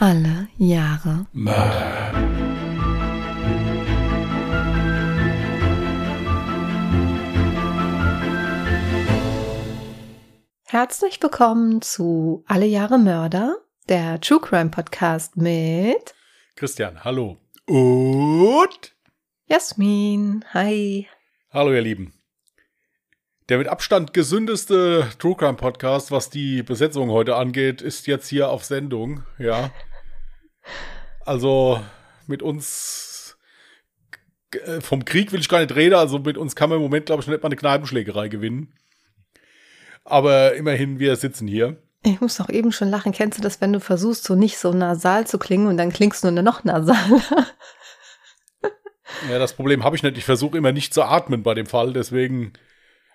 Alle Jahre Mörder. Herzlich willkommen zu Alle Jahre Mörder, der True Crime Podcast mit Christian, hallo. Und Jasmin. Hi. hallo ihr Lieben. Der mit Abstand gesündeste True Crime Podcast, was die Besetzung heute angeht, ist jetzt hier auf Sendung, ja. Also mit uns äh, vom Krieg will ich gar nicht reden, also mit uns kann man im Moment, glaube ich, nicht mal eine Kneipenschlägerei gewinnen. Aber immerhin, wir sitzen hier. Ich muss doch eben schon lachen. Kennst du das, wenn du versuchst, so nicht so nasal zu klingen und dann klingst du nur noch nasaler? Ja, das Problem habe ich nicht. Ich versuche immer nicht zu atmen bei dem Fall, deswegen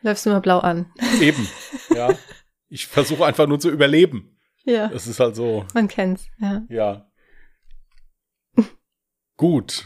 Läufst du immer blau an. eben. Ja. Ich versuche einfach nur zu überleben. Ja, Das ist halt so, man kennt's, ja. ja. Gut.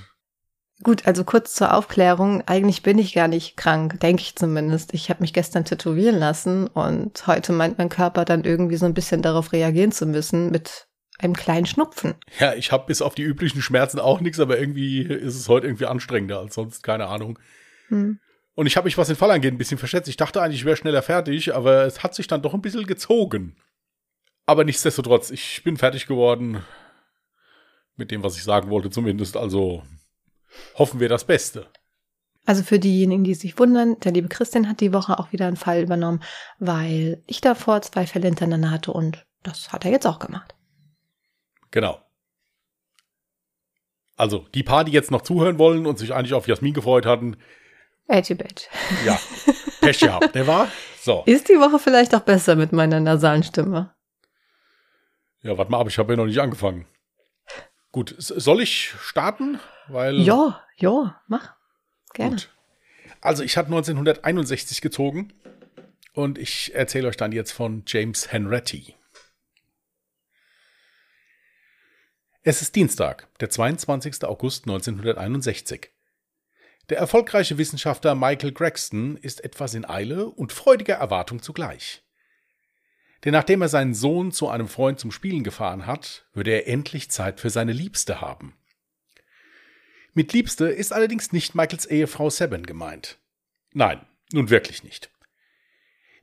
Gut, also kurz zur Aufklärung. Eigentlich bin ich gar nicht krank, denke ich zumindest. Ich habe mich gestern tätowieren lassen und heute meint mein Körper dann irgendwie so ein bisschen darauf reagieren zu müssen mit einem kleinen Schnupfen. Ja, ich habe bis auf die üblichen Schmerzen auch nichts, aber irgendwie ist es heute irgendwie anstrengender als sonst, keine Ahnung. Hm. Und ich habe mich, was den Fall angeht, ein bisschen verschätzt. Ich dachte eigentlich, ich wäre schneller fertig, aber es hat sich dann doch ein bisschen gezogen. Aber nichtsdestotrotz, ich bin fertig geworden mit dem, was ich sagen wollte, zumindest. Also hoffen wir das Beste. Also für diejenigen, die sich wundern, der liebe Christian hat die Woche auch wieder einen Fall übernommen, weil ich davor zwei Fälle hintereinander hatte und das hat er jetzt auch gemacht. Genau. Also, die paar, die jetzt noch zuhören wollen und sich eigentlich auf Jasmin gefreut hatten, Edgy Bitch. ja, Pech gehabt, der war. So. Ist die Woche vielleicht auch besser mit meiner nasalen Stimme? Ja, warte mal ab, ich habe ja noch nicht angefangen. Gut, soll ich starten? Weil. Ja, ja, mach. Gerne. Gut. Also, ich hatte 1961 gezogen und ich erzähle euch dann jetzt von James Henretti. Es ist Dienstag, der 22. August 1961. Der erfolgreiche Wissenschaftler Michael Gregson ist etwas in Eile und freudiger Erwartung zugleich. Denn nachdem er seinen Sohn zu einem Freund zum Spielen gefahren hat, würde er endlich Zeit für seine Liebste haben. Mit Liebste ist allerdings nicht Michaels Ehefrau Seven gemeint. Nein, nun wirklich nicht.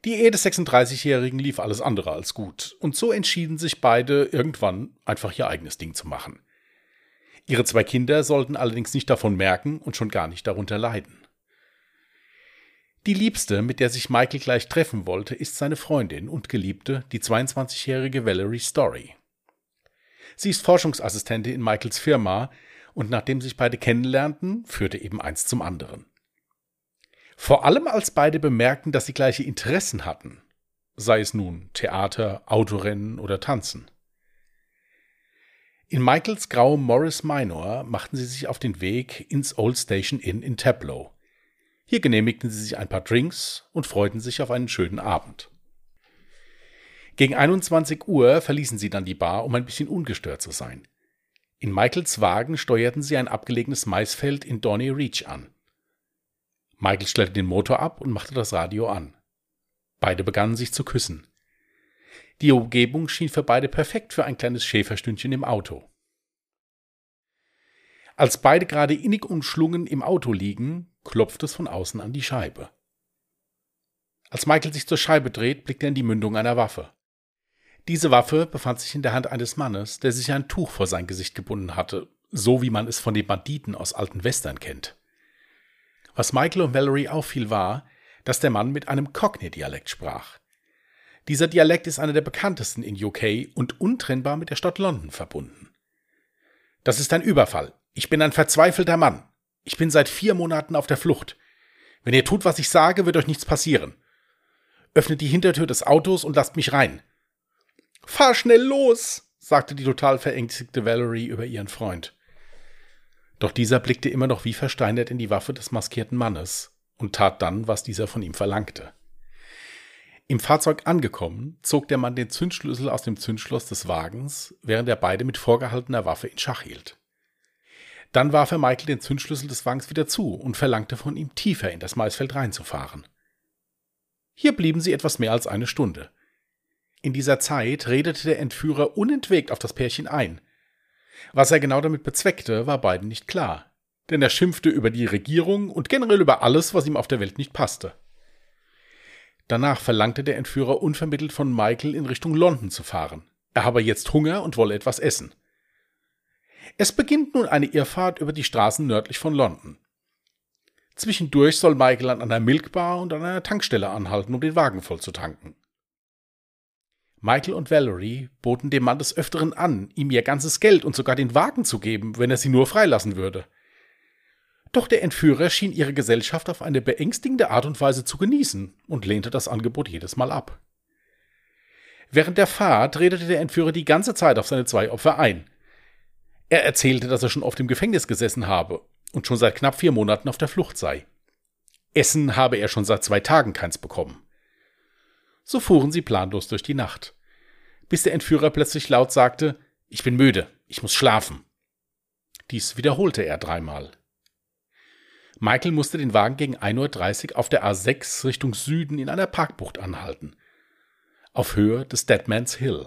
Die Ehe des 36-Jährigen lief alles andere als gut, und so entschieden sich beide irgendwann einfach ihr eigenes Ding zu machen. Ihre zwei Kinder sollten allerdings nicht davon merken und schon gar nicht darunter leiden. Die Liebste, mit der sich Michael gleich treffen wollte, ist seine Freundin und Geliebte, die 22-jährige Valerie Story. Sie ist Forschungsassistentin in Michaels Firma und nachdem sich beide kennenlernten, führte eben eins zum anderen. Vor allem als beide bemerkten, dass sie gleiche Interessen hatten, sei es nun Theater, Autorennen oder Tanzen. In Michaels grauem Morris Minor machten sie sich auf den Weg ins Old Station Inn in Taplow. Hier genehmigten sie sich ein paar Drinks und freuten sich auf einen schönen Abend. Gegen 21 Uhr verließen sie dann die Bar, um ein bisschen ungestört zu sein. In Michaels Wagen steuerten sie ein abgelegenes Maisfeld in Dorney Reach an. Michael stellte den Motor ab und machte das Radio an. Beide begannen sich zu küssen. Die Umgebung schien für beide perfekt für ein kleines Schäferstündchen im Auto. Als beide gerade innig umschlungen im Auto liegen, klopft es von außen an die Scheibe. Als Michael sich zur Scheibe dreht, blickt er in die Mündung einer Waffe. Diese Waffe befand sich in der Hand eines Mannes, der sich ein Tuch vor sein Gesicht gebunden hatte, so wie man es von den Banditen aus alten Western kennt. Was Michael und Valerie auffiel, war, dass der Mann mit einem Cockney-Dialekt sprach. Dieser Dialekt ist einer der bekanntesten in UK und untrennbar mit der Stadt London verbunden. Das ist ein Überfall. Ich bin ein verzweifelter Mann. Ich bin seit vier Monaten auf der Flucht. Wenn ihr tut, was ich sage, wird euch nichts passieren. Öffnet die Hintertür des Autos und lasst mich rein. Fahr schnell los, sagte die total verängstigte Valerie über ihren Freund. Doch dieser blickte immer noch wie versteinert in die Waffe des maskierten Mannes und tat dann, was dieser von ihm verlangte. Im Fahrzeug angekommen, zog der Mann den Zündschlüssel aus dem Zündschloss des Wagens, während er beide mit vorgehaltener Waffe in Schach hielt. Dann warf er Michael den Zündschlüssel des Wagens wieder zu und verlangte von ihm, tiefer in das Maisfeld reinzufahren. Hier blieben sie etwas mehr als eine Stunde. In dieser Zeit redete der Entführer unentwegt auf das Pärchen ein, Was er genau damit bezweckte, war beiden nicht klar, denn er schimpfte über die Regierung und generell über alles, was ihm auf der Welt nicht passte. Danach verlangte der Entführer unvermittelt von Michael in Richtung London zu fahren. Er habe jetzt Hunger und wolle etwas essen. Es beginnt nun eine Irrfahrt über die Straßen nördlich von London. Zwischendurch soll Michael an einer Milkbar und an einer Tankstelle anhalten, um den Wagen voll zu tanken. Michael und Valerie boten dem Mann des Öfteren an, ihm ihr ganzes Geld und sogar den Wagen zu geben, wenn er sie nur freilassen würde. Doch der Entführer schien ihre Gesellschaft auf eine beängstigende Art und Weise zu genießen und lehnte das Angebot jedes Mal ab. Während der Fahrt redete der Entführer die ganze Zeit auf seine zwei Opfer ein. Er erzählte, dass er schon oft im Gefängnis gesessen habe und schon seit knapp vier Monaten auf der Flucht sei. Essen habe er schon seit zwei Tagen keins bekommen. So fuhren sie planlos durch die Nacht, bis der Entführer plötzlich laut sagte Ich bin müde, ich muss schlafen. Dies wiederholte er dreimal. Michael musste den Wagen gegen 1.30 Uhr auf der A6 Richtung Süden in einer Parkbucht anhalten, auf Höhe des Deadman's Hill.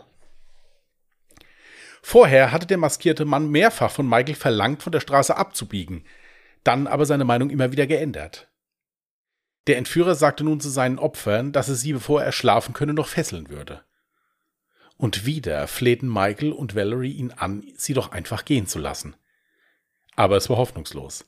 Vorher hatte der maskierte Mann mehrfach von Michael verlangt, von der Straße abzubiegen, dann aber seine Meinung immer wieder geändert. Der Entführer sagte nun zu seinen Opfern, dass er sie, bevor er schlafen könne, noch fesseln würde. Und wieder flehten Michael und Valerie ihn an, sie doch einfach gehen zu lassen. Aber es war hoffnungslos.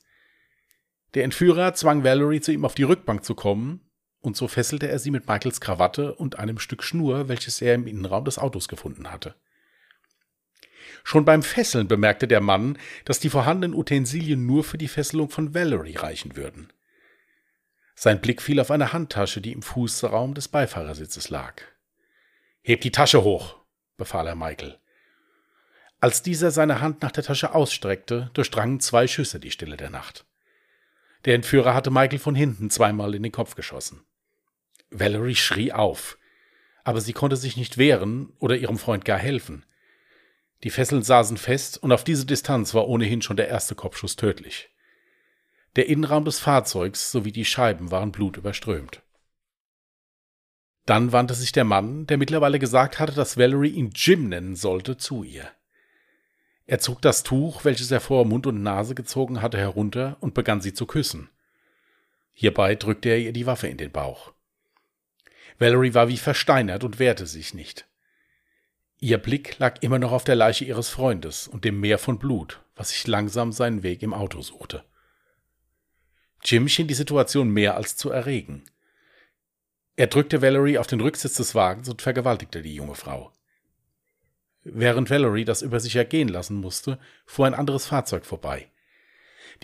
Der Entführer zwang Valerie zu ihm auf die Rückbank zu kommen, und so fesselte er sie mit Michaels Krawatte und einem Stück Schnur, welches er im Innenraum des Autos gefunden hatte. Schon beim Fesseln bemerkte der Mann, dass die vorhandenen Utensilien nur für die Fesselung von Valerie reichen würden. Sein Blick fiel auf eine Handtasche, die im Fußraum des Beifahrersitzes lag. Heb die Tasche hoch, befahl er Michael. Als dieser seine Hand nach der Tasche ausstreckte, durchdrangen zwei Schüsse die Stille der Nacht. Der Entführer hatte Michael von hinten zweimal in den Kopf geschossen. Valerie schrie auf, aber sie konnte sich nicht wehren oder ihrem Freund gar helfen. Die Fesseln saßen fest und auf diese Distanz war ohnehin schon der erste Kopfschuss tödlich. Der Innenraum des Fahrzeugs sowie die Scheiben waren blutüberströmt. Dann wandte sich der Mann, der mittlerweile gesagt hatte, dass Valerie ihn Jim nennen sollte, zu ihr. Er zog das Tuch, welches er vor Mund und Nase gezogen hatte, herunter und begann sie zu küssen. Hierbei drückte er ihr die Waffe in den Bauch. Valerie war wie versteinert und wehrte sich nicht. Ihr Blick lag immer noch auf der Leiche ihres Freundes und dem Meer von Blut, was sich langsam seinen Weg im Auto suchte. Jim schien die Situation mehr als zu erregen. Er drückte Valerie auf den Rücksitz des Wagens und vergewaltigte die junge Frau. Während Valerie das über sich ergehen lassen musste, fuhr ein anderes Fahrzeug vorbei.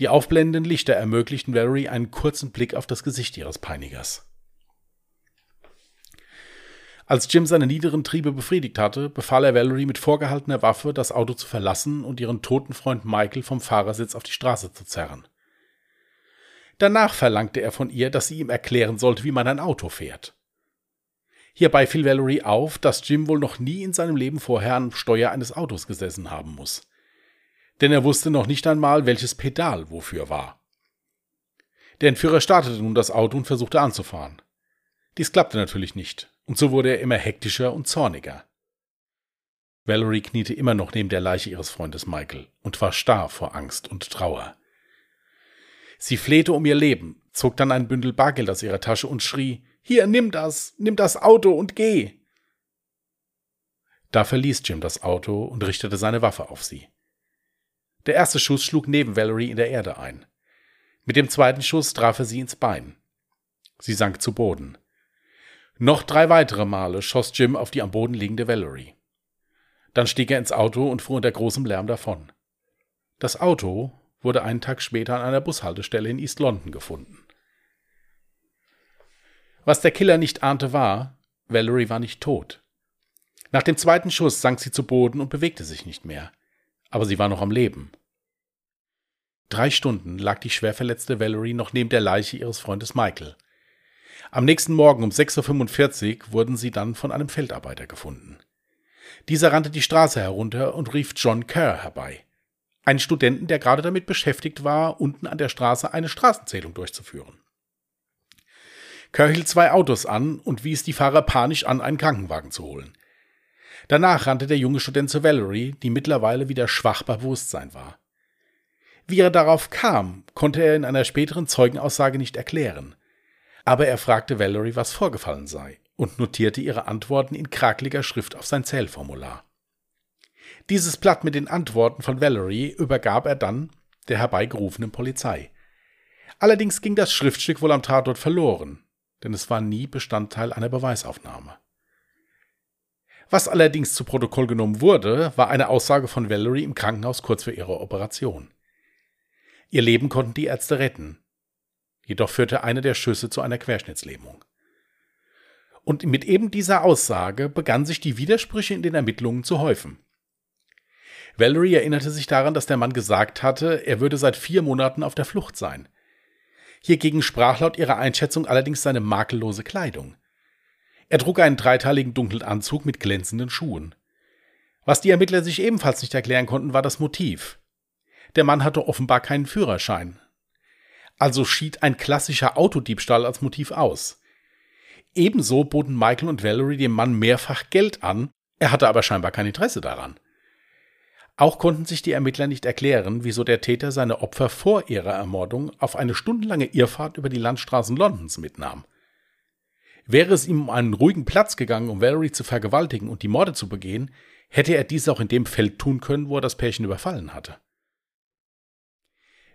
Die aufblendenden Lichter ermöglichten Valerie einen kurzen Blick auf das Gesicht ihres Peinigers. Als Jim seine niederen Triebe befriedigt hatte, befahl er Valerie mit vorgehaltener Waffe, das Auto zu verlassen und ihren toten Freund Michael vom Fahrersitz auf die Straße zu zerren. Danach verlangte er von ihr, dass sie ihm erklären sollte, wie man ein Auto fährt. Hierbei fiel Valerie auf, dass Jim wohl noch nie in seinem Leben vorher am Steuer eines Autos gesessen haben muss. Denn er wusste noch nicht einmal, welches Pedal wofür war. Der Entführer startete nun das Auto und versuchte anzufahren. Dies klappte natürlich nicht, und so wurde er immer hektischer und zorniger. Valerie kniete immer noch neben der Leiche ihres Freundes Michael und war starr vor Angst und Trauer. Sie flehte um ihr Leben, zog dann ein Bündel Bargeld aus ihrer Tasche und schrie Hier, nimm das, nimm das Auto und geh. Da verließ Jim das Auto und richtete seine Waffe auf sie. Der erste Schuss schlug neben Valerie in der Erde ein. Mit dem zweiten Schuss traf er sie ins Bein. Sie sank zu Boden. Noch drei weitere Male schoss Jim auf die am Boden liegende Valerie. Dann stieg er ins Auto und fuhr unter großem Lärm davon. Das Auto wurde einen Tag später an einer Bushaltestelle in East London gefunden. Was der Killer nicht ahnte war, Valerie war nicht tot. Nach dem zweiten Schuss sank sie zu Boden und bewegte sich nicht mehr. Aber sie war noch am Leben. Drei Stunden lag die schwer verletzte Valerie noch neben der Leiche ihres Freundes Michael. Am nächsten Morgen um 6.45 Uhr wurden sie dann von einem Feldarbeiter gefunden. Dieser rannte die Straße herunter und rief John Kerr herbei. Einen Studenten, der gerade damit beschäftigt war, unten an der Straße eine Straßenzählung durchzuführen. Kerr hielt zwei Autos an und wies die Fahrer panisch an, einen Krankenwagen zu holen. Danach rannte der junge Student zu Valerie, die mittlerweile wieder schwach bei Bewusstsein war. Wie er darauf kam, konnte er in einer späteren Zeugenaussage nicht erklären. Aber er fragte Valerie, was vorgefallen sei, und notierte ihre Antworten in krakeliger Schrift auf sein Zählformular. Dieses Blatt mit den Antworten von Valerie übergab er dann der herbeigerufenen Polizei. Allerdings ging das Schriftstück wohl am Tatort verloren, denn es war nie Bestandteil einer Beweisaufnahme. Was allerdings zu Protokoll genommen wurde, war eine Aussage von Valerie im Krankenhaus kurz vor ihrer Operation. Ihr Leben konnten die Ärzte retten. Jedoch führte eine der Schüsse zu einer Querschnittslähmung. Und mit eben dieser Aussage begannen sich die Widersprüche in den Ermittlungen zu häufen. Valerie erinnerte sich daran, dass der Mann gesagt hatte, er würde seit vier Monaten auf der Flucht sein. Hiergegen sprach laut ihrer Einschätzung allerdings seine makellose Kleidung. Er trug einen dreiteiligen dunklen Anzug mit glänzenden Schuhen. Was die Ermittler sich ebenfalls nicht erklären konnten, war das Motiv. Der Mann hatte offenbar keinen Führerschein. Also schied ein klassischer Autodiebstahl als Motiv aus. Ebenso boten Michael und Valerie dem Mann mehrfach Geld an, er hatte aber scheinbar kein Interesse daran. Auch konnten sich die Ermittler nicht erklären, wieso der Täter seine Opfer vor ihrer Ermordung auf eine stundenlange Irrfahrt über die Landstraßen Londons mitnahm. Wäre es ihm um einen ruhigen Platz gegangen, um Valerie zu vergewaltigen und die Morde zu begehen, hätte er dies auch in dem Feld tun können, wo er das Pärchen überfallen hatte.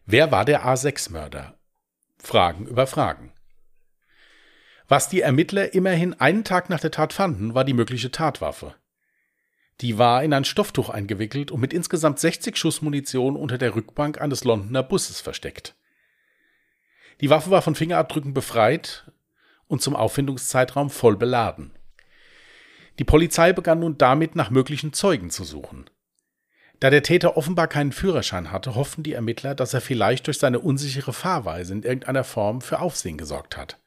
Wer war der A6-Mörder? Fragen über Fragen. Was die Ermittler immerhin einen Tag nach der Tat fanden, war die mögliche Tatwaffe. Die war in ein Stofftuch eingewickelt und mit insgesamt 60 Schuss Munition unter der Rückbank eines Londoner Busses versteckt. Die Waffe war von Fingerabdrücken befreit und zum Auffindungszeitraum voll beladen. Die Polizei begann nun damit nach möglichen Zeugen zu suchen. Da der Täter offenbar keinen Führerschein hatte, hofften die Ermittler, dass er vielleicht durch seine unsichere Fahrweise in irgendeiner Form für Aufsehen gesorgt hat.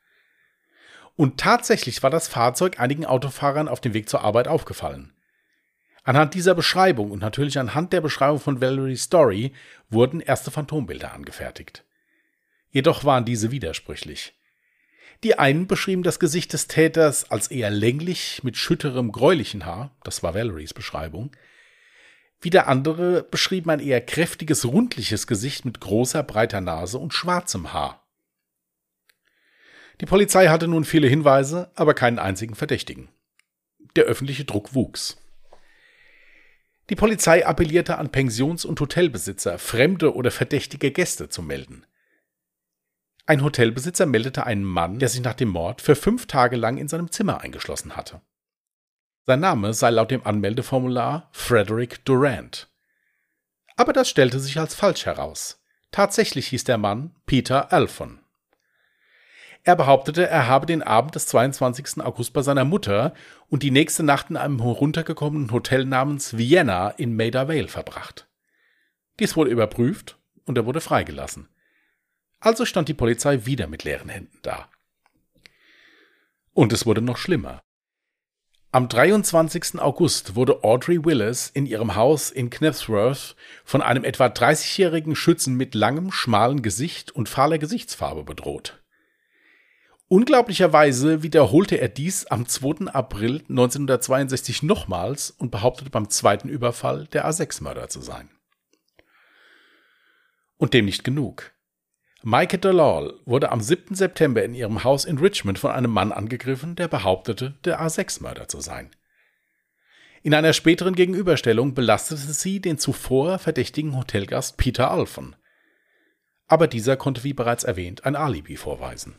Und tatsächlich war das Fahrzeug einigen Autofahrern auf dem Weg zur Arbeit aufgefallen. Anhand dieser Beschreibung und natürlich anhand der Beschreibung von Valerie Story wurden erste Phantombilder angefertigt. Jedoch waren diese widersprüchlich. Die einen beschrieben das Gesicht des Täters als eher länglich mit schütterem gräulichen Haar, das war Valeries Beschreibung. Wieder andere beschrieben ein eher kräftiges, rundliches Gesicht mit großer, breiter Nase und schwarzem Haar. Die Polizei hatte nun viele Hinweise, aber keinen einzigen Verdächtigen. Der öffentliche Druck wuchs. Die Polizei appellierte an Pensions- und Hotelbesitzer, fremde oder verdächtige Gäste zu melden. Ein Hotelbesitzer meldete einen Mann, der sich nach dem Mord für fünf Tage lang in seinem Zimmer eingeschlossen hatte. Sein Name sei laut dem Anmeldeformular Frederick Durant. Aber das stellte sich als falsch heraus. Tatsächlich hieß der Mann Peter Alphon. Er behauptete, er habe den Abend des 22. August bei seiner Mutter und die nächste Nacht in einem heruntergekommenen Hotel namens Vienna in Maida Vale verbracht. Dies wurde überprüft und er wurde freigelassen. Also stand die Polizei wieder mit leeren Händen da. Und es wurde noch schlimmer. Am 23. August wurde Audrey Willis in ihrem Haus in Knebsworth von einem etwa 30-jährigen Schützen mit langem, schmalen Gesicht und fahler Gesichtsfarbe bedroht. Unglaublicherweise wiederholte er dies am 2. April 1962 nochmals und behauptete beim zweiten Überfall der A6-Mörder zu sein. Und dem nicht genug. Maike Delal wurde am 7. September in ihrem Haus in Richmond von einem Mann angegriffen, der behauptete, der A6-Mörder zu sein. In einer späteren Gegenüberstellung belastete sie den zuvor verdächtigen Hotelgast Peter Alphon. Aber dieser konnte wie bereits erwähnt ein Alibi vorweisen.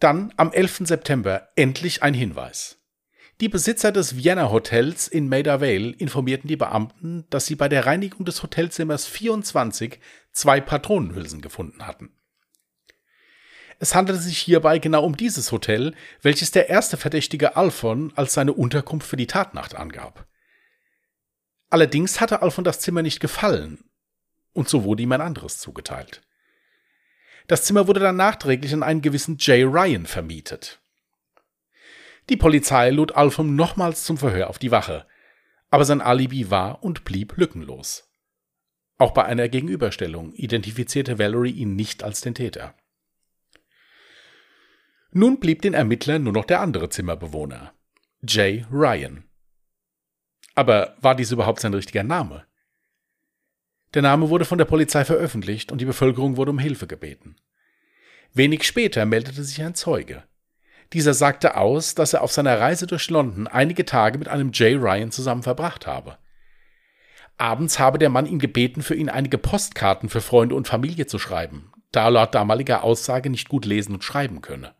Dann am 11. September endlich ein Hinweis. Die Besitzer des Vienna Hotels in Maida Vale informierten die Beamten, dass sie bei der Reinigung des Hotelzimmers 24 zwei Patronenhülsen gefunden hatten. Es handelte sich hierbei genau um dieses Hotel, welches der erste Verdächtige Alphon als seine Unterkunft für die Tatnacht angab. Allerdings hatte Alphon das Zimmer nicht gefallen, und so wurde ihm ein anderes zugeteilt. Das Zimmer wurde dann nachträglich an einen gewissen Jay Ryan vermietet. Die Polizei lud Alpham nochmals zum Verhör auf die Wache, aber sein Alibi war und blieb lückenlos. Auch bei einer Gegenüberstellung identifizierte Valerie ihn nicht als den Täter. Nun blieb den Ermittlern nur noch der andere Zimmerbewohner. Jay Ryan. Aber war dies überhaupt sein richtiger Name? Der Name wurde von der Polizei veröffentlicht und die Bevölkerung wurde um Hilfe gebeten. Wenig später meldete sich ein Zeuge. Dieser sagte aus, dass er auf seiner Reise durch London einige Tage mit einem Jay Ryan zusammen verbracht habe. Abends habe der Mann ihn gebeten, für ihn einige Postkarten für Freunde und Familie zu schreiben, da er laut damaliger Aussage nicht gut lesen und schreiben könne.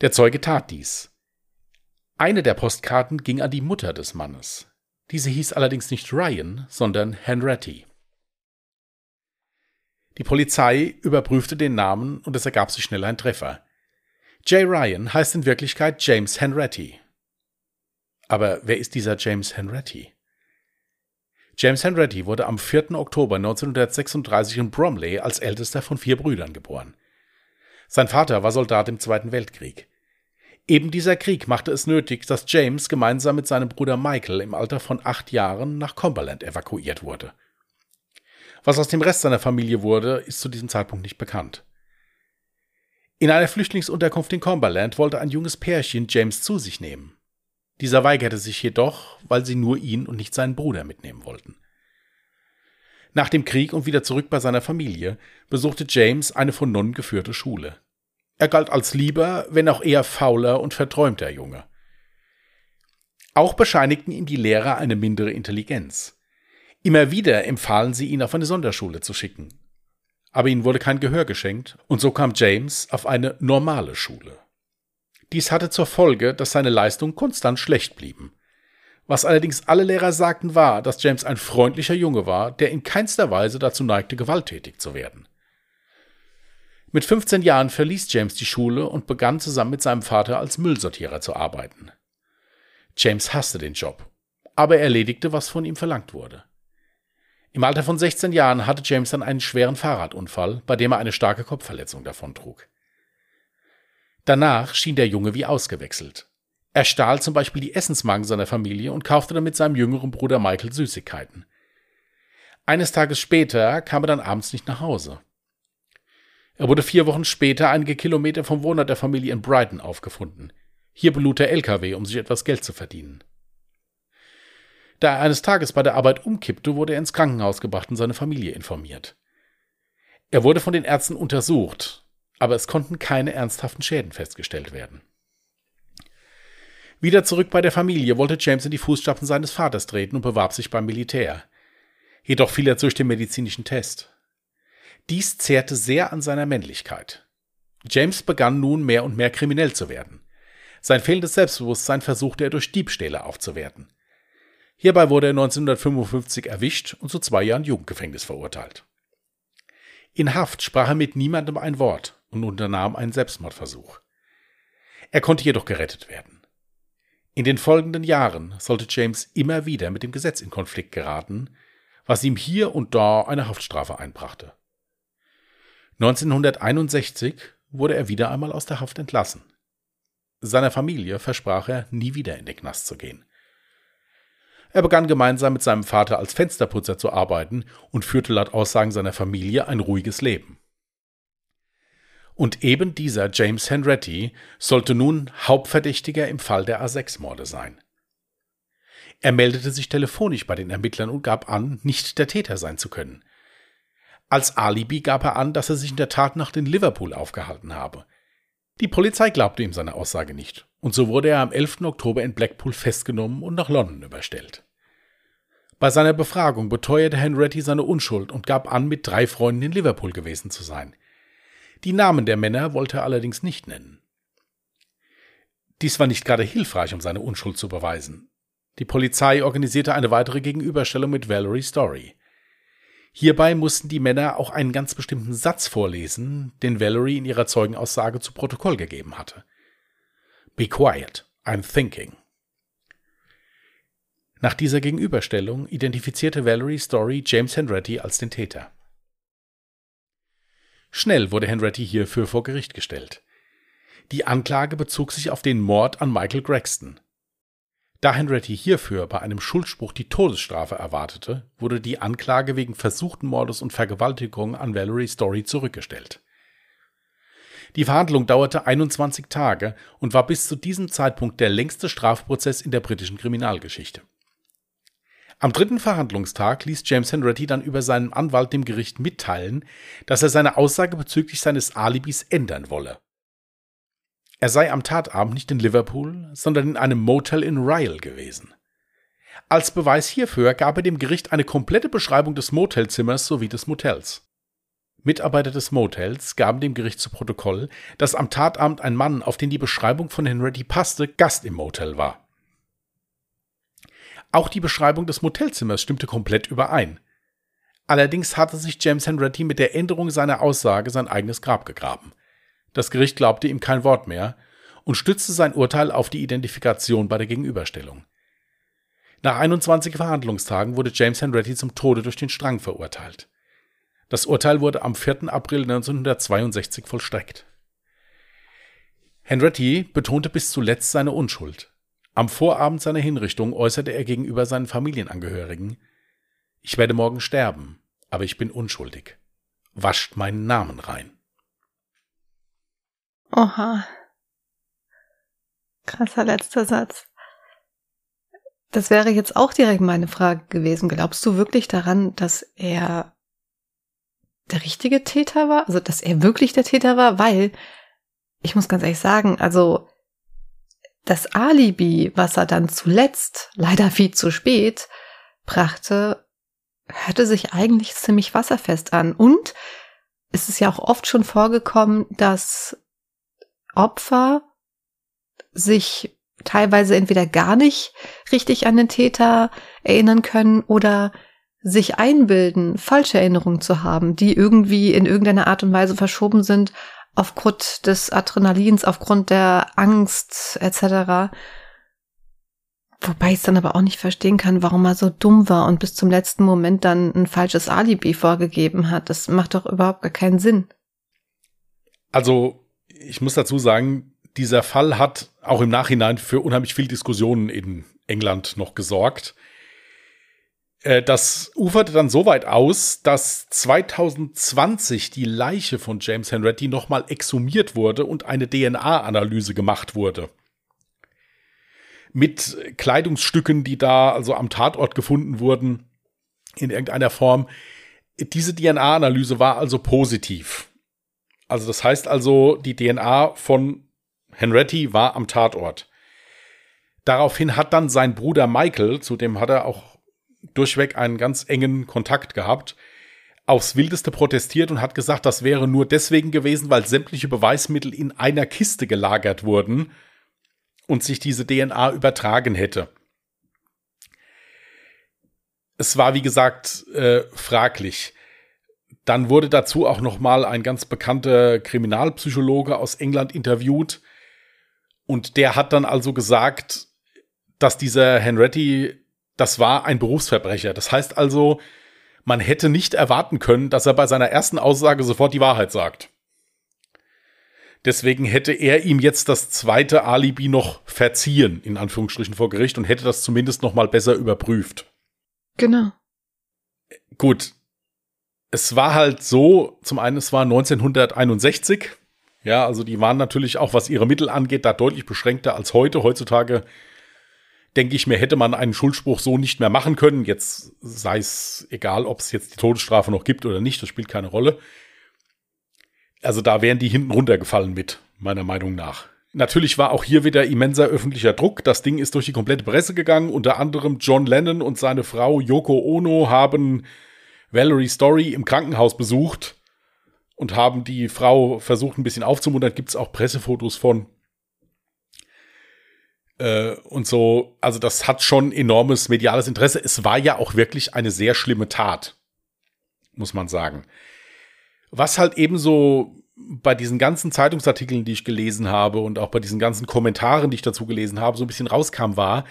Der Zeuge tat dies. Eine der Postkarten ging an die Mutter des Mannes. Diese hieß allerdings nicht Ryan, sondern Henretti. Die Polizei überprüfte den Namen und es ergab sich schnell ein Treffer. Jay Ryan heißt in Wirklichkeit James Henretti. Aber wer ist dieser James Henretti? James Henretti wurde am 4. Oktober 1936 in Bromley als ältester von vier Brüdern geboren. Sein Vater war Soldat im Zweiten Weltkrieg. Eben dieser Krieg machte es nötig, dass James gemeinsam mit seinem Bruder Michael im Alter von acht Jahren nach Cumberland evakuiert wurde. Was aus dem Rest seiner Familie wurde, ist zu diesem Zeitpunkt nicht bekannt. In einer Flüchtlingsunterkunft in Cumberland wollte ein junges Pärchen James zu sich nehmen. Dieser weigerte sich jedoch, weil sie nur ihn und nicht seinen Bruder mitnehmen wollten. Nach dem Krieg und wieder zurück bei seiner Familie besuchte James eine von Nonnen geführte Schule. Er galt als lieber, wenn auch eher fauler und verträumter Junge. Auch bescheinigten ihm die Lehrer eine mindere Intelligenz. Immer wieder empfahlen sie ihn auf eine Sonderschule zu schicken. Aber ihnen wurde kein Gehör geschenkt, und so kam James auf eine normale Schule. Dies hatte zur Folge, dass seine Leistungen konstant schlecht blieben. Was allerdings alle Lehrer sagten, war, dass James ein freundlicher Junge war, der in keinster Weise dazu neigte, gewalttätig zu werden. Mit 15 Jahren verließ James die Schule und begann zusammen mit seinem Vater als Müllsortierer zu arbeiten. James hasste den Job, aber er erledigte, was von ihm verlangt wurde. Im Alter von 16 Jahren hatte James dann einen schweren Fahrradunfall, bei dem er eine starke Kopfverletzung davontrug. Danach schien der Junge wie ausgewechselt. Er stahl zum Beispiel die Essensmagen seiner Familie und kaufte damit seinem jüngeren Bruder Michael Süßigkeiten. Eines Tages später kam er dann abends nicht nach Hause. Er wurde vier Wochen später einige Kilometer vom Wohnort der Familie in Brighton aufgefunden. Hier belud der LKW, um sich etwas Geld zu verdienen. Da er eines Tages bei der Arbeit umkippte, wurde er ins Krankenhaus gebracht und seine Familie informiert. Er wurde von den Ärzten untersucht, aber es konnten keine ernsthaften Schäden festgestellt werden. Wieder zurück bei der Familie wollte James in die Fußstapfen seines Vaters treten und bewarb sich beim Militär. Jedoch fiel er durch den medizinischen Test. Dies zehrte sehr an seiner Männlichkeit. James begann nun mehr und mehr kriminell zu werden. Sein fehlendes Selbstbewusstsein versuchte er durch Diebstähle aufzuwerten. Hierbei wurde er 1955 erwischt und zu zwei Jahren Jugendgefängnis verurteilt. In Haft sprach er mit niemandem ein Wort und unternahm einen Selbstmordversuch. Er konnte jedoch gerettet werden. In den folgenden Jahren sollte James immer wieder mit dem Gesetz in Konflikt geraten, was ihm hier und da eine Haftstrafe einbrachte. 1961 wurde er wieder einmal aus der Haft entlassen. Seiner Familie versprach er, nie wieder in den Knast zu gehen. Er begann gemeinsam mit seinem Vater als Fensterputzer zu arbeiten und führte laut Aussagen seiner Familie ein ruhiges Leben. Und eben dieser James Henretti sollte nun Hauptverdächtiger im Fall der A6-Morde sein. Er meldete sich telefonisch bei den Ermittlern und gab an, nicht der Täter sein zu können. Als Alibi gab er an, dass er sich in der Tat nach in Liverpool aufgehalten habe. Die Polizei glaubte ihm seine Aussage nicht, und so wurde er am 11. Oktober in Blackpool festgenommen und nach London überstellt. Bei seiner Befragung beteuerte Henretti seine Unschuld und gab an, mit drei Freunden in Liverpool gewesen zu sein. Die Namen der Männer wollte er allerdings nicht nennen. Dies war nicht gerade hilfreich, um seine Unschuld zu beweisen. Die Polizei organisierte eine weitere Gegenüberstellung mit Valerie Story. Hierbei mussten die Männer auch einen ganz bestimmten Satz vorlesen, den Valerie in ihrer Zeugenaussage zu Protokoll gegeben hatte. Be quiet, I'm thinking. Nach dieser Gegenüberstellung identifizierte Valerie Story James Henretti als den Täter. Schnell wurde Henretti hierfür vor Gericht gestellt. Die Anklage bezog sich auf den Mord an Michael Gregston. Da Henretti hierfür bei einem Schuldspruch die Todesstrafe erwartete, wurde die Anklage wegen versuchten Mordes und Vergewaltigung an Valerie Story zurückgestellt. Die Verhandlung dauerte 21 Tage und war bis zu diesem Zeitpunkt der längste Strafprozess in der britischen Kriminalgeschichte. Am dritten Verhandlungstag ließ James Henretti dann über seinen Anwalt dem Gericht mitteilen, dass er seine Aussage bezüglich seines Alibis ändern wolle. Er sei am Tatabend nicht in Liverpool, sondern in einem Motel in Ryle gewesen. Als Beweis hierfür gab er dem Gericht eine komplette Beschreibung des Motelzimmers sowie des Motels. Mitarbeiter des Motels gaben dem Gericht zu Protokoll, dass am Tatabend ein Mann, auf den die Beschreibung von Henretti passte, Gast im Motel war. Auch die Beschreibung des Motelzimmers stimmte komplett überein. Allerdings hatte sich James Henretti mit der Änderung seiner Aussage sein eigenes Grab gegraben. Das Gericht glaubte ihm kein Wort mehr und stützte sein Urteil auf die Identifikation bei der Gegenüberstellung. Nach 21 Verhandlungstagen wurde James Henretti zum Tode durch den Strang verurteilt. Das Urteil wurde am 4. April 1962 vollstreckt. Henretti betonte bis zuletzt seine Unschuld. Am Vorabend seiner Hinrichtung äußerte er gegenüber seinen Familienangehörigen Ich werde morgen sterben, aber ich bin unschuldig. Wascht meinen Namen rein. Oha. Krasser letzter Satz. Das wäre jetzt auch direkt meine Frage gewesen. Glaubst du wirklich daran, dass er der richtige Täter war? Also, dass er wirklich der Täter war? Weil, ich muss ganz ehrlich sagen, also das Alibi, was er dann zuletzt, leider viel zu spät, brachte, hörte sich eigentlich ziemlich wasserfest an. Und es ist ja auch oft schon vorgekommen, dass Opfer sich teilweise entweder gar nicht richtig an den Täter erinnern können oder sich einbilden, falsche Erinnerungen zu haben, die irgendwie in irgendeiner Art und Weise verschoben sind aufgrund des Adrenalins, aufgrund der Angst etc. Wobei ich es dann aber auch nicht verstehen kann, warum er so dumm war und bis zum letzten Moment dann ein falsches Alibi vorgegeben hat. Das macht doch überhaupt gar keinen Sinn. Also, ich muss dazu sagen, dieser Fall hat auch im Nachhinein für unheimlich viel Diskussionen in England noch gesorgt. Äh, das uferte dann so weit aus, dass 2020 die Leiche von James Henretti nochmal exhumiert wurde und eine DNA-Analyse gemacht wurde. Mit Kleidungsstücken, die da also am Tatort gefunden wurden, in irgendeiner Form. Diese DNA-Analyse war also positiv. Also das heißt also, die DNA von Henretti war am Tatort. Daraufhin hat dann sein Bruder Michael, zu dem hat er auch durchweg einen ganz engen Kontakt gehabt, aufs Wildeste protestiert und hat gesagt, das wäre nur deswegen gewesen, weil sämtliche Beweismittel in einer Kiste gelagert wurden und sich diese DNA übertragen hätte. Es war, wie gesagt, äh, fraglich. Dann wurde dazu auch noch mal ein ganz bekannter Kriminalpsychologe aus England interviewt und der hat dann also gesagt, dass dieser Henretti das war ein Berufsverbrecher. Das heißt also, man hätte nicht erwarten können, dass er bei seiner ersten Aussage sofort die Wahrheit sagt. Deswegen hätte er ihm jetzt das zweite Alibi noch verziehen, in Anführungsstrichen vor Gericht, und hätte das zumindest noch mal besser überprüft. Genau. Gut. Es war halt so, zum einen, es war 1961. Ja, also die waren natürlich auch, was ihre Mittel angeht, da deutlich beschränkter als heute. Heutzutage denke ich mir, hätte man einen Schuldspruch so nicht mehr machen können. Jetzt sei es egal, ob es jetzt die Todesstrafe noch gibt oder nicht, das spielt keine Rolle. Also da wären die hinten runtergefallen mit, meiner Meinung nach. Natürlich war auch hier wieder immenser öffentlicher Druck. Das Ding ist durch die komplette Presse gegangen. Unter anderem John Lennon und seine Frau Yoko Ono haben Valerie Story im Krankenhaus besucht und haben die Frau versucht, ein bisschen aufzumuntern. Gibt es auch Pressefotos von. Äh, und so, also das hat schon enormes mediales Interesse. Es war ja auch wirklich eine sehr schlimme Tat, muss man sagen. Was halt ebenso bei diesen ganzen Zeitungsartikeln, die ich gelesen habe und auch bei diesen ganzen Kommentaren, die ich dazu gelesen habe, so ein bisschen rauskam, war,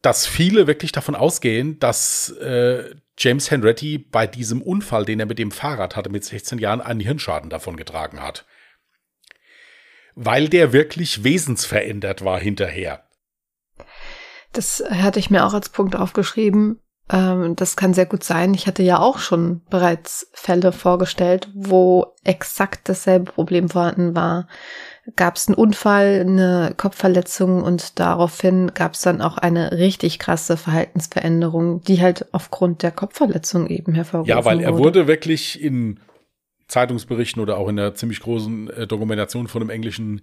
dass viele wirklich davon ausgehen, dass äh, James Henretti bei diesem Unfall, den er mit dem Fahrrad hatte, mit 16 Jahren einen Hirnschaden davon getragen hat weil der wirklich wesensverändert war hinterher. Das hatte ich mir auch als Punkt aufgeschrieben. Ähm, das kann sehr gut sein. Ich hatte ja auch schon bereits Fälle vorgestellt, wo exakt dasselbe Problem vorhanden war. Gab es einen Unfall, eine Kopfverletzung und daraufhin gab es dann auch eine richtig krasse Verhaltensveränderung, die halt aufgrund der Kopfverletzung eben hervorgerufen Ja, weil er wurde. wurde wirklich in Zeitungsberichten oder auch in einer ziemlich großen äh, Dokumentation von einem englischen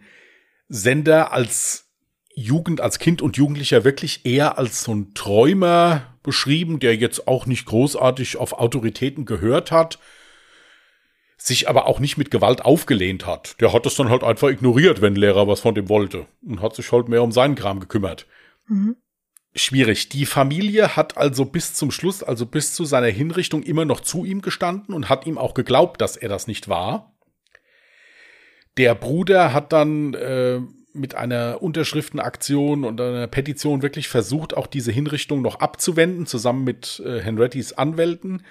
Sender als Jugend, als Kind und Jugendlicher wirklich eher als so ein Träumer beschrieben, der jetzt auch nicht großartig auf Autoritäten gehört hat, sich aber auch nicht mit Gewalt aufgelehnt hat. Der hat das dann halt einfach ignoriert, wenn ein Lehrer was von dem wollte und hat sich halt mehr um seinen Kram gekümmert. Mhm. Schwierig. Die Familie hat also bis zum Schluss, also bis zu seiner Hinrichtung immer noch zu ihm gestanden und hat ihm auch geglaubt, dass er das nicht war. Der Bruder hat dann äh, mit einer Unterschriftenaktion und einer Petition wirklich versucht, auch diese Hinrichtung noch abzuwenden, zusammen mit äh, Henrettis Anwälten.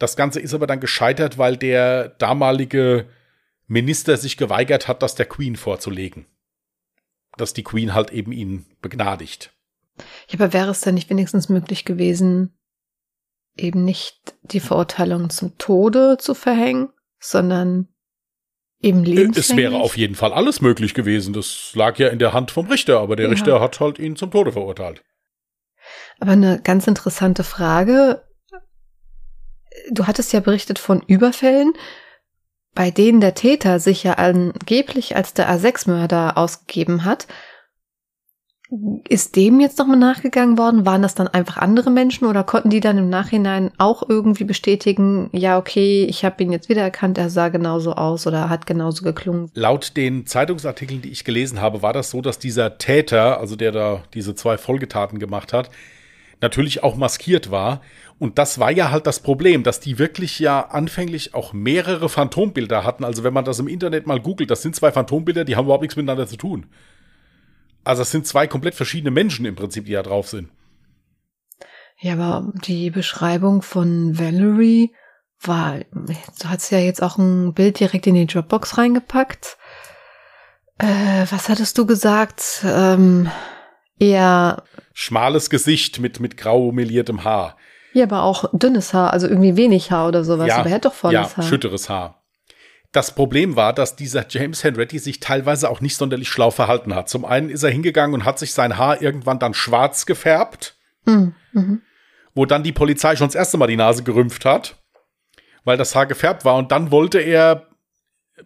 Das Ganze ist aber dann gescheitert, weil der damalige Minister sich geweigert hat, das der Queen vorzulegen. Dass die Queen halt eben ihn begnadigt. Ja, aber wäre es denn nicht wenigstens möglich gewesen, eben nicht die Verurteilung zum Tode zu verhängen, sondern eben lebenslänglich? Es wäre auf jeden Fall alles möglich gewesen. Das lag ja in der Hand vom Richter, aber der Ja. Richter hat halt ihn zum Tode verurteilt. Aber eine ganz interessante Frage. Du hattest ja berichtet von Überfällen, bei denen der Täter sich ja angeblich als der A6-Mörder ausgegeben hat. Ist dem jetzt nochmal nachgegangen worden? Waren das dann einfach andere Menschen oder konnten die dann im Nachhinein auch irgendwie bestätigen, ja, okay, ich habe ihn jetzt wiedererkannt, er sah genauso aus oder hat genauso geklungen? Laut den Zeitungsartikeln, die ich gelesen habe, war das so, dass dieser Täter, also der da diese zwei Folgetaten gemacht hat, natürlich auch maskiert war. Und das war ja halt das Problem, dass die wirklich ja anfänglich auch mehrere Phantombilder hatten. Also wenn man das im Internet mal googelt, das sind zwei Phantombilder, die haben überhaupt nichts miteinander zu tun. Also es sind zwei komplett verschiedene Menschen im Prinzip, die da drauf sind. Ja, aber die Beschreibung von Valerie war, du hast ja jetzt auch ein Bild direkt in die Dropbox reingepackt. Äh, was hattest du gesagt? Ähm, eher, Schmales Gesicht mit, mit grau meliertem Haar. ja, aber auch dünnes Haar, also irgendwie wenig Haar oder sowas. aber er hat doch volles ja, Haar. schütteres Haar. Das Problem war, dass dieser James Henretti sich teilweise auch nicht sonderlich schlau verhalten hat. Zum einen ist er hingegangen und hat sich sein Haar irgendwann dann schwarz gefärbt, Mhm. Mhm. wo dann die Polizei schon das erste Mal die Nase gerümpft hat, weil das Haar gefärbt war. Und dann wollte er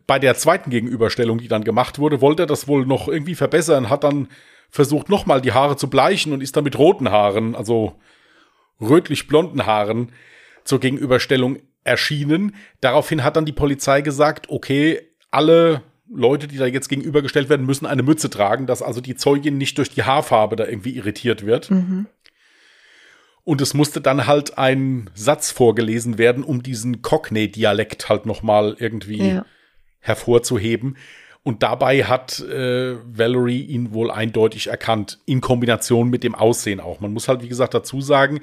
bei der zweiten Gegenüberstellung, die dann gemacht wurde, wollte er das wohl noch irgendwie verbessern, hat dann versucht, nochmal die Haare zu bleichen und ist dann mit roten Haaren, also rötlich-blonden Haaren, zur Gegenüberstellung erschienen. Daraufhin hat dann die Polizei gesagt, okay, alle Leute, die da jetzt gegenübergestellt werden, müssen eine Mütze tragen, dass also die Zeugin nicht durch die Haarfarbe da irgendwie irritiert wird. Mhm. Und es musste dann halt ein Satz vorgelesen werden, um diesen Cockney-Dialekt halt nochmal irgendwie Ja. hervorzuheben. Und dabei hat äh, Valerie ihn wohl eindeutig erkannt, in Kombination mit dem Aussehen auch. Man muss halt, wie gesagt, dazu sagen,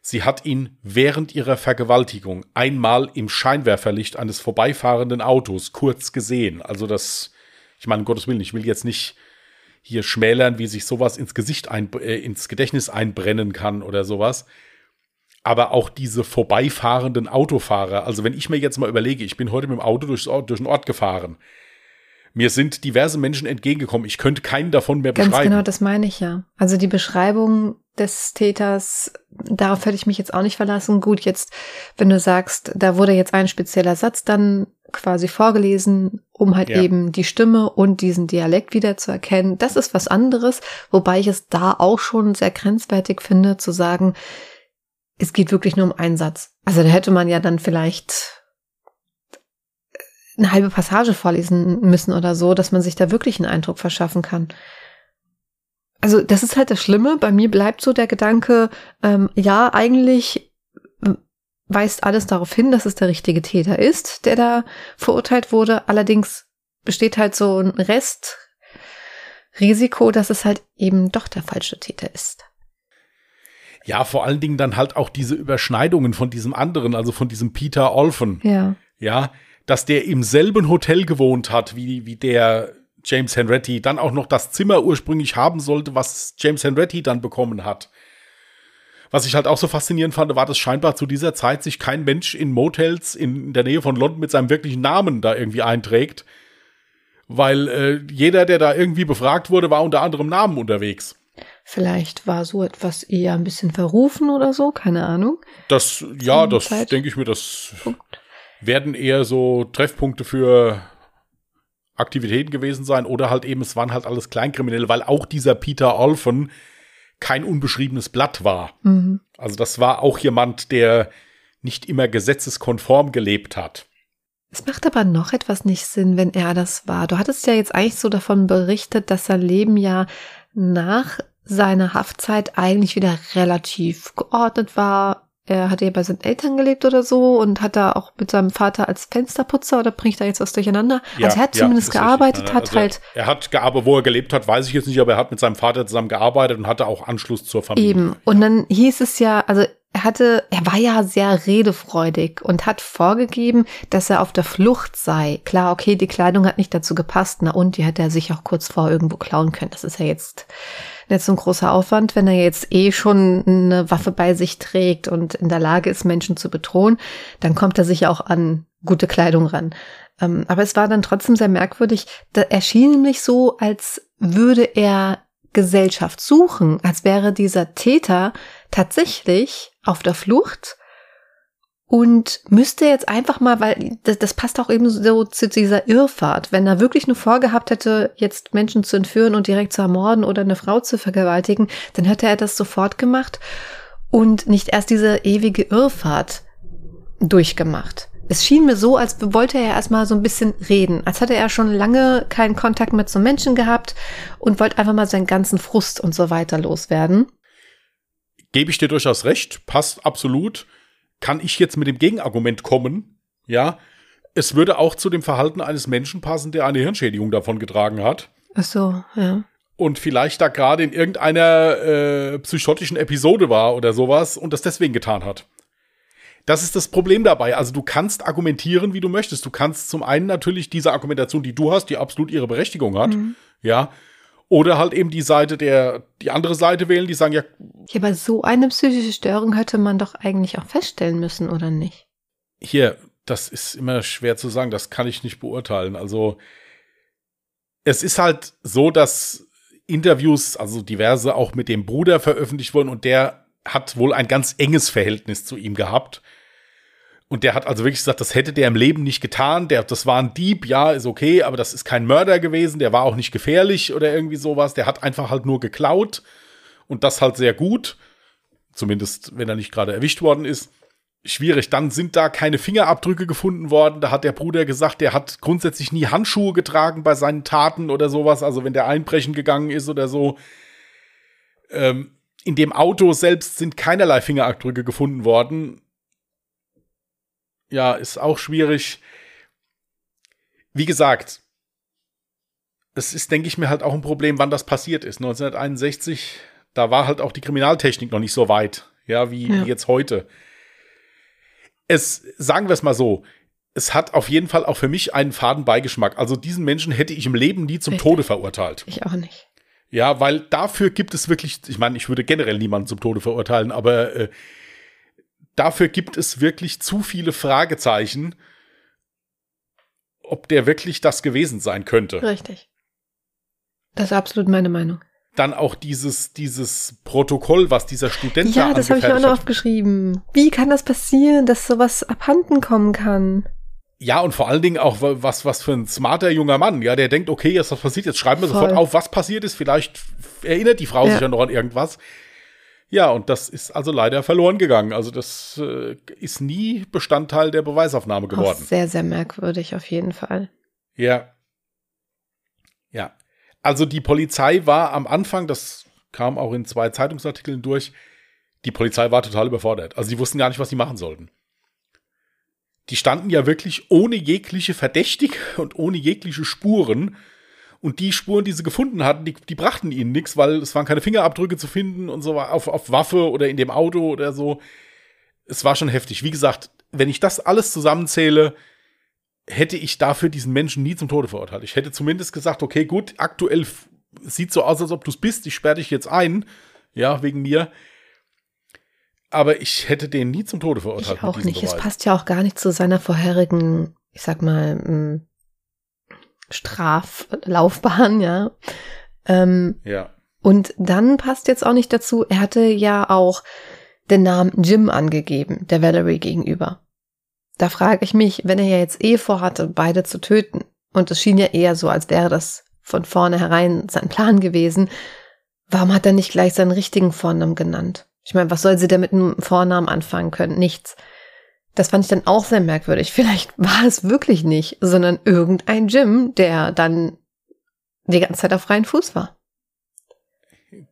sie hat ihn während ihrer Vergewaltigung einmal im Scheinwerferlicht eines vorbeifahrenden Autos kurz gesehen. Also das, ich meine, um Gottes Willen, ich will jetzt nicht hier schmälern, wie sich sowas ins Gesicht ein, äh, ins Gedächtnis einbrennen kann oder sowas. Aber auch diese vorbeifahrenden Autofahrer, also wenn ich mir jetzt mal überlege, ich bin heute mit dem Auto durchs durch den Ort gefahren. Mir sind diverse Menschen entgegengekommen. Ich könnte keinen davon mehr Ganz beschreiben. genau, das meine ich ja. Also die Beschreibung des Täters, darauf hätte ich mich jetzt auch nicht verlassen. Gut, jetzt, wenn du sagst, da wurde jetzt ein spezieller Satz dann quasi vorgelesen, um halt Ja. eben die Stimme und diesen Dialekt wieder zu erkennen. Das ist was anderes, wobei ich es da auch schon sehr grenzwertig finde, zu sagen, es geht wirklich nur um einen Satz. Also da hätte man ja dann vielleicht eine halbe Passage vorlesen müssen oder so, dass man sich da wirklich einen Eindruck verschaffen kann. Also das ist halt das Schlimme. Bei mir bleibt so der Gedanke, ähm, ja, eigentlich ähm, weist alles darauf hin, dass es der richtige Täter ist, der da verurteilt wurde. Allerdings besteht halt so ein Restrisiko, dass es halt eben doch der falsche Täter ist. Ja, vor allen Dingen dann halt auch diese Überschneidungen von diesem anderen, also von diesem Peter Olfen. Ja. Ja, dass der im selben Hotel gewohnt hat wie, wie der James Henretti, dann auch noch das Zimmer ursprünglich haben sollte, was James Henretti dann bekommen hat. Was ich halt auch so faszinierend fand, war, dass scheinbar zu dieser Zeit sich kein Mensch in Motels in der Nähe von London mit seinem wirklichen Namen da irgendwie einträgt. Weil äh, jeder, der da irgendwie befragt wurde, war unter anderem Namen unterwegs. Vielleicht war so etwas eher ein bisschen verrufen oder so, keine Ahnung. Das, ja, das denke ich mir, das Punkt. Werden eher so Treffpunkte für Aktivitäten gewesen sein oder halt eben, es waren halt alles Kleinkriminelle, weil auch dieser Peter Olfen kein unbeschriebenes Blatt war. Mhm. Also das war auch jemand, der nicht immer gesetzeskonform gelebt hat. Es macht aber noch etwas nicht Sinn, wenn er das war. Du hattest ja jetzt eigentlich so davon berichtet, dass sein Leben ja nach seiner Haftzeit eigentlich wieder relativ geordnet war. Er hatte ja bei seinen Eltern gelebt oder so und hat da auch mit seinem Vater als Fensterputzer oder bringe ich da jetzt was durcheinander? Ja, also er hat ja, zumindest gearbeitet, also hat halt. Er, hat gearbeitet, wo er gelebt hat, weiß ich jetzt nicht, aber er hat mit seinem Vater zusammen gearbeitet und hatte auch Anschluss zur Familie. Eben. Und dann hieß es ja, also er hatte, er war ja sehr redefreudig und hat vorgegeben, dass er auf der Flucht sei. Klar, okay, die Kleidung hat nicht dazu gepasst, na und die hätte er sich auch kurz vor irgendwo klauen können. Das ist ja jetzt nicht so ein großer Aufwand, wenn er jetzt eh schon eine Waffe bei sich trägt und in der Lage ist, Menschen zu bedrohen, dann kommt er sich auch an gute Kleidung ran. Ähm, aber es war dann trotzdem sehr merkwürdig. Da erschien nämlich so, als würde er Gesellschaft suchen, als wäre dieser Täter tatsächlich auf der Flucht und müsste jetzt einfach mal, weil das, das passt auch eben so zu dieser Irrfahrt, wenn er wirklich nur vorgehabt hätte, jetzt Menschen zu entführen und direkt zu ermorden oder eine Frau zu vergewaltigen, dann hätte er das sofort gemacht und nicht erst diese ewige Irrfahrt durchgemacht. Es schien mir so, als wollte er erstmal so ein bisschen reden, als hätte er schon lange keinen Kontakt mit so Menschen gehabt und wollte einfach mal seinen ganzen Frust und so weiter loswerden. Gebe ich dir durchaus recht, passt absolut kann ich jetzt mit dem Gegenargument kommen, ja, es würde auch zu dem Verhalten eines Menschen passen, der eine Hirnschädigung davon getragen hat. Ach so, ja. Und vielleicht da gerade in irgendeiner äh, psychotischen Episode war oder sowas und das deswegen getan hat. Das ist das Problem dabei. Also du kannst argumentieren, wie du möchtest. Du kannst zum einen natürlich diese Argumentation, die du hast, die absolut ihre Berechtigung hat, mhm. ja, oder halt eben die Seite der, die andere Seite wählen, die sagen, ja. Ja, aber so eine psychische Störung hätte man doch eigentlich auch feststellen müssen, oder nicht? Hier, das ist immer schwer zu sagen, das kann ich nicht beurteilen. Also, es ist halt so, dass Interviews, also diverse auch mit dem Bruder veröffentlicht wurden und der hat wohl ein ganz enges Verhältnis zu ihm gehabt. Und der hat also wirklich gesagt, das hätte der im Leben nicht getan. Der, das war ein Dieb, ja, ist okay, aber das ist kein Mörder gewesen. Der war auch nicht gefährlich oder irgendwie sowas. Der hat einfach halt nur geklaut und das halt sehr gut. Zumindest, wenn er nicht gerade erwischt worden ist. Schwierig. Dann sind da keine Fingerabdrücke gefunden worden. Da hat der Bruder gesagt, der hat grundsätzlich nie Handschuhe getragen bei seinen Taten oder sowas. Also wenn der einbrechen gegangen ist oder so. Ähm, in dem Auto selbst sind keinerlei Fingerabdrücke gefunden worden ja, ist auch schwierig. Wie gesagt, es ist, denke ich mir, halt auch ein Problem, wann das passiert ist. 1961, da war halt auch die Kriminaltechnik noch nicht so weit, ja, wie, ja. wie jetzt heute. Es, sagen wir es mal so, es hat auf jeden Fall auch für mich einen faden Beigeschmack. Also diesen Menschen hätte ich im Leben nie zum. Tode verurteilt. Ich auch nicht. Ja, weil dafür gibt es wirklich, ich meine, ich würde generell niemanden zum Tode verurteilen, aber äh, dafür gibt es wirklich zu viele Fragezeichen, ob der wirklich das gewesen sein könnte. Richtig. Das ist absolut meine Meinung. Dann auch dieses, dieses Protokoll, was dieser Student Ja, da das habe ich mir auch noch aufgeschrieben. Wie kann das passieren, dass sowas abhanden kommen kann? Ja, und vor allen Dingen auch, was, was für ein smarter junger Mann, ja, der denkt, okay, jetzt was passiert, jetzt schreiben wir Voll. sofort auf, was passiert ist. Vielleicht erinnert die Frau ja. sich ja noch an irgendwas. Ja, und das ist also leider verloren gegangen. Also das äh, ist nie Bestandteil der Beweisaufnahme geworden. Auch sehr, sehr merkwürdig auf jeden Fall. Ja. Ja. Also die Polizei war am Anfang, das kam auch in zwei Zeitungsartikeln durch, die Polizei war total überfordert. Also die wussten gar nicht, was sie machen sollten. Die standen ja wirklich ohne jegliche Verdächtig und ohne jegliche Spuren und die Spuren, die sie gefunden hatten, die, die brachten ihnen nichts, weil es waren keine Fingerabdrücke zu finden und so auf, auf Waffe oder in dem Auto oder so. Es war schon heftig. Wie gesagt, wenn ich das alles zusammenzähle, hätte ich dafür diesen Menschen nie zum Tode verurteilt. Ich hätte zumindest gesagt, okay, gut, aktuell sieht so aus, als ob du es bist, ich sperre dich jetzt ein, ja, wegen mir. aber ich hätte den nie zum Tode verurteilt. Ich auch nicht. Beweis. Es passt ja auch gar nicht zu seiner vorherigen, ich sag mal, Straflaufbahn, ja. Ähm, ja. Und dann passt jetzt auch nicht dazu, er hatte ja auch den Namen Jim angegeben, der Valerie gegenüber. Da frage ich mich, wenn er ja jetzt eh vorhatte, beide zu töten, und es schien ja eher so, als wäre das von vornherein sein Plan gewesen, warum hat er nicht gleich seinen richtigen Vornamen genannt? Ich meine, was soll sie denn mit einem Vornamen anfangen können? Nichts. Das fand ich dann auch sehr merkwürdig. Vielleicht war es wirklich nicht, sondern irgendein Jim, der dann die ganze Zeit auf freien Fuß war.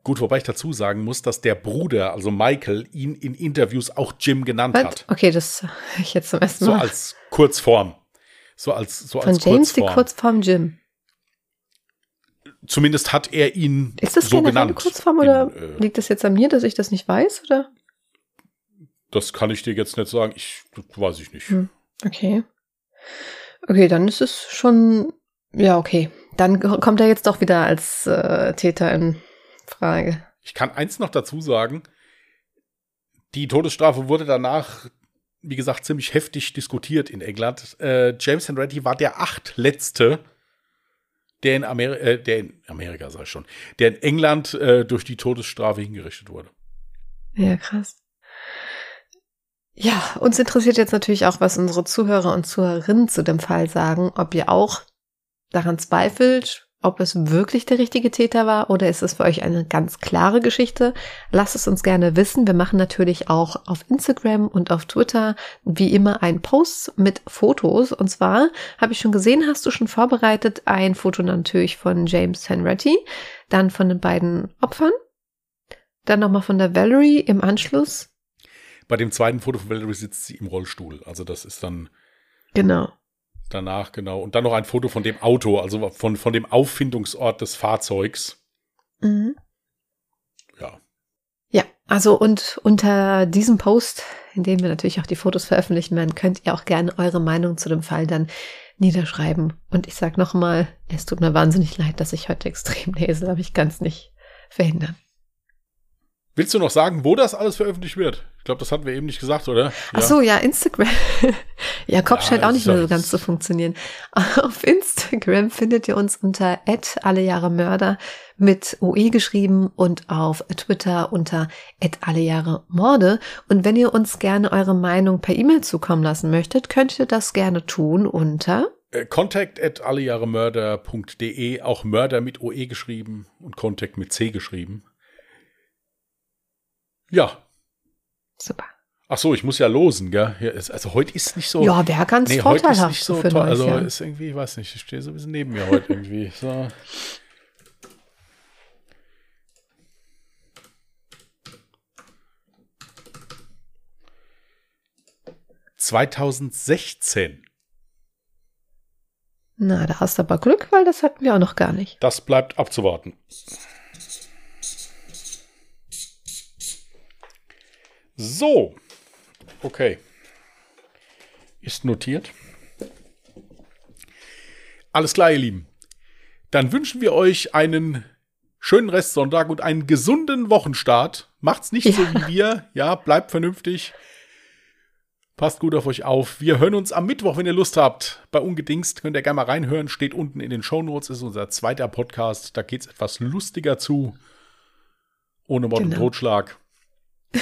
Gut, wobei ich dazu sagen muss, dass der Bruder, also Michael, ihn in Interviews auch Jim genannt What? hat. Okay, das ich jetzt zum ersten Mal. So als Kurzform. So als so Von als James Kurzform. die Kurzform Jim. Zumindest hat er ihn Ist das so genannt. Eine Kurzform oder in, äh, liegt das jetzt an mir, dass ich das nicht weiß, oder? Das kann ich dir jetzt nicht sagen. Ich weiß ich nicht. Hm, okay. Okay, dann ist es schon ja okay. Dann kommt er jetzt doch wieder als äh, Täter in Frage. Ich kann eins noch dazu sagen. Die Todesstrafe wurde danach, wie gesagt, ziemlich heftig diskutiert in England. Äh, James Henretti war der achtletzte, der in, Ameri äh, der in Amerika, sag ich schon, der in England äh, durch die Todesstrafe hingerichtet wurde. Ja, krass. Ja, uns interessiert jetzt natürlich auch, was unsere Zuhörer und Zuhörerinnen zu dem Fall sagen, ob ihr auch daran zweifelt, ob es wirklich der richtige Täter war oder ist es für euch eine ganz klare Geschichte? Lasst es uns gerne wissen. Wir machen natürlich auch auf Instagram und auf Twitter wie immer einen Post mit Fotos. Und zwar habe ich schon gesehen, hast du schon vorbereitet ein Foto natürlich von James Henretti, dann von den beiden Opfern, dann nochmal von der Valerie im Anschluss. Bei dem zweiten Foto von Valerie sitzt sie im Rollstuhl. Also das ist dann. Genau danach, genau. Und dann noch ein Foto von dem Auto, also von, von dem Auffindungsort des Fahrzeugs. Mhm. Ja. Ja, also und unter diesem Post, in dem wir natürlich auch die Fotos veröffentlichen werden, könnt ihr auch gerne eure Meinung zu dem Fall dann niederschreiben. Und ich sag nochmal, es tut mir wahnsinnig leid, dass ich heute extrem lese, aber ich kann es nicht verhindern. Willst du noch sagen, wo das alles veröffentlicht wird? Ich glaube, das hatten wir eben nicht gesagt, oder? Ja. Ach so, ja, Instagram. ja, Kopf ja, scheint auch nicht mehr so ganz zu funktionieren. Auf Instagram findet ihr uns unter alle Jahre Mörder mit OE geschrieben und auf Twitter unter alle Jahre Morde. Und wenn ihr uns gerne eure Meinung per E-Mail zukommen lassen möchtet, könnt ihr das gerne tun unter äh, Contact at allejahremörder.de, auch Mörder mit OE geschrieben und Contact mit C geschrieben. Ja. Super. Ach so, ich muss ja losen, gell? Also heute ist nicht so. Ja, wer ganz nee, heute ist nicht so toll. Also Jahr. ist irgendwie, ich weiß nicht, ich stehe so ein bisschen neben mir heute irgendwie. So. ...2016. Na, da hast du aber Glück, weil das hatten wir auch noch gar nicht. Das bleibt abzuwarten. So. Okay. Ist notiert. Alles klar, ihr Lieben. Dann wünschen wir euch einen schönen Restsonntag und einen gesunden Wochenstart. Macht's nicht ja. so wie wir. Ja, bleibt vernünftig. Passt gut auf euch auf. Wir hören uns am Mittwoch, wenn ihr Lust habt. Bei Ungedingst könnt ihr gerne mal reinhören. Steht unten in den Shownotes. Ist unser zweiter Podcast. Da geht's etwas lustiger zu. Ohne Mord genau. und Totschlag.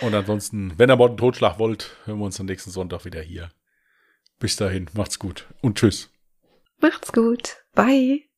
Und ansonsten, wenn ihr Mord und Totschlag wollt, hören wir uns am nächsten Sonntag wieder hier. Bis dahin, macht's gut und tschüss. Macht's gut. Bye.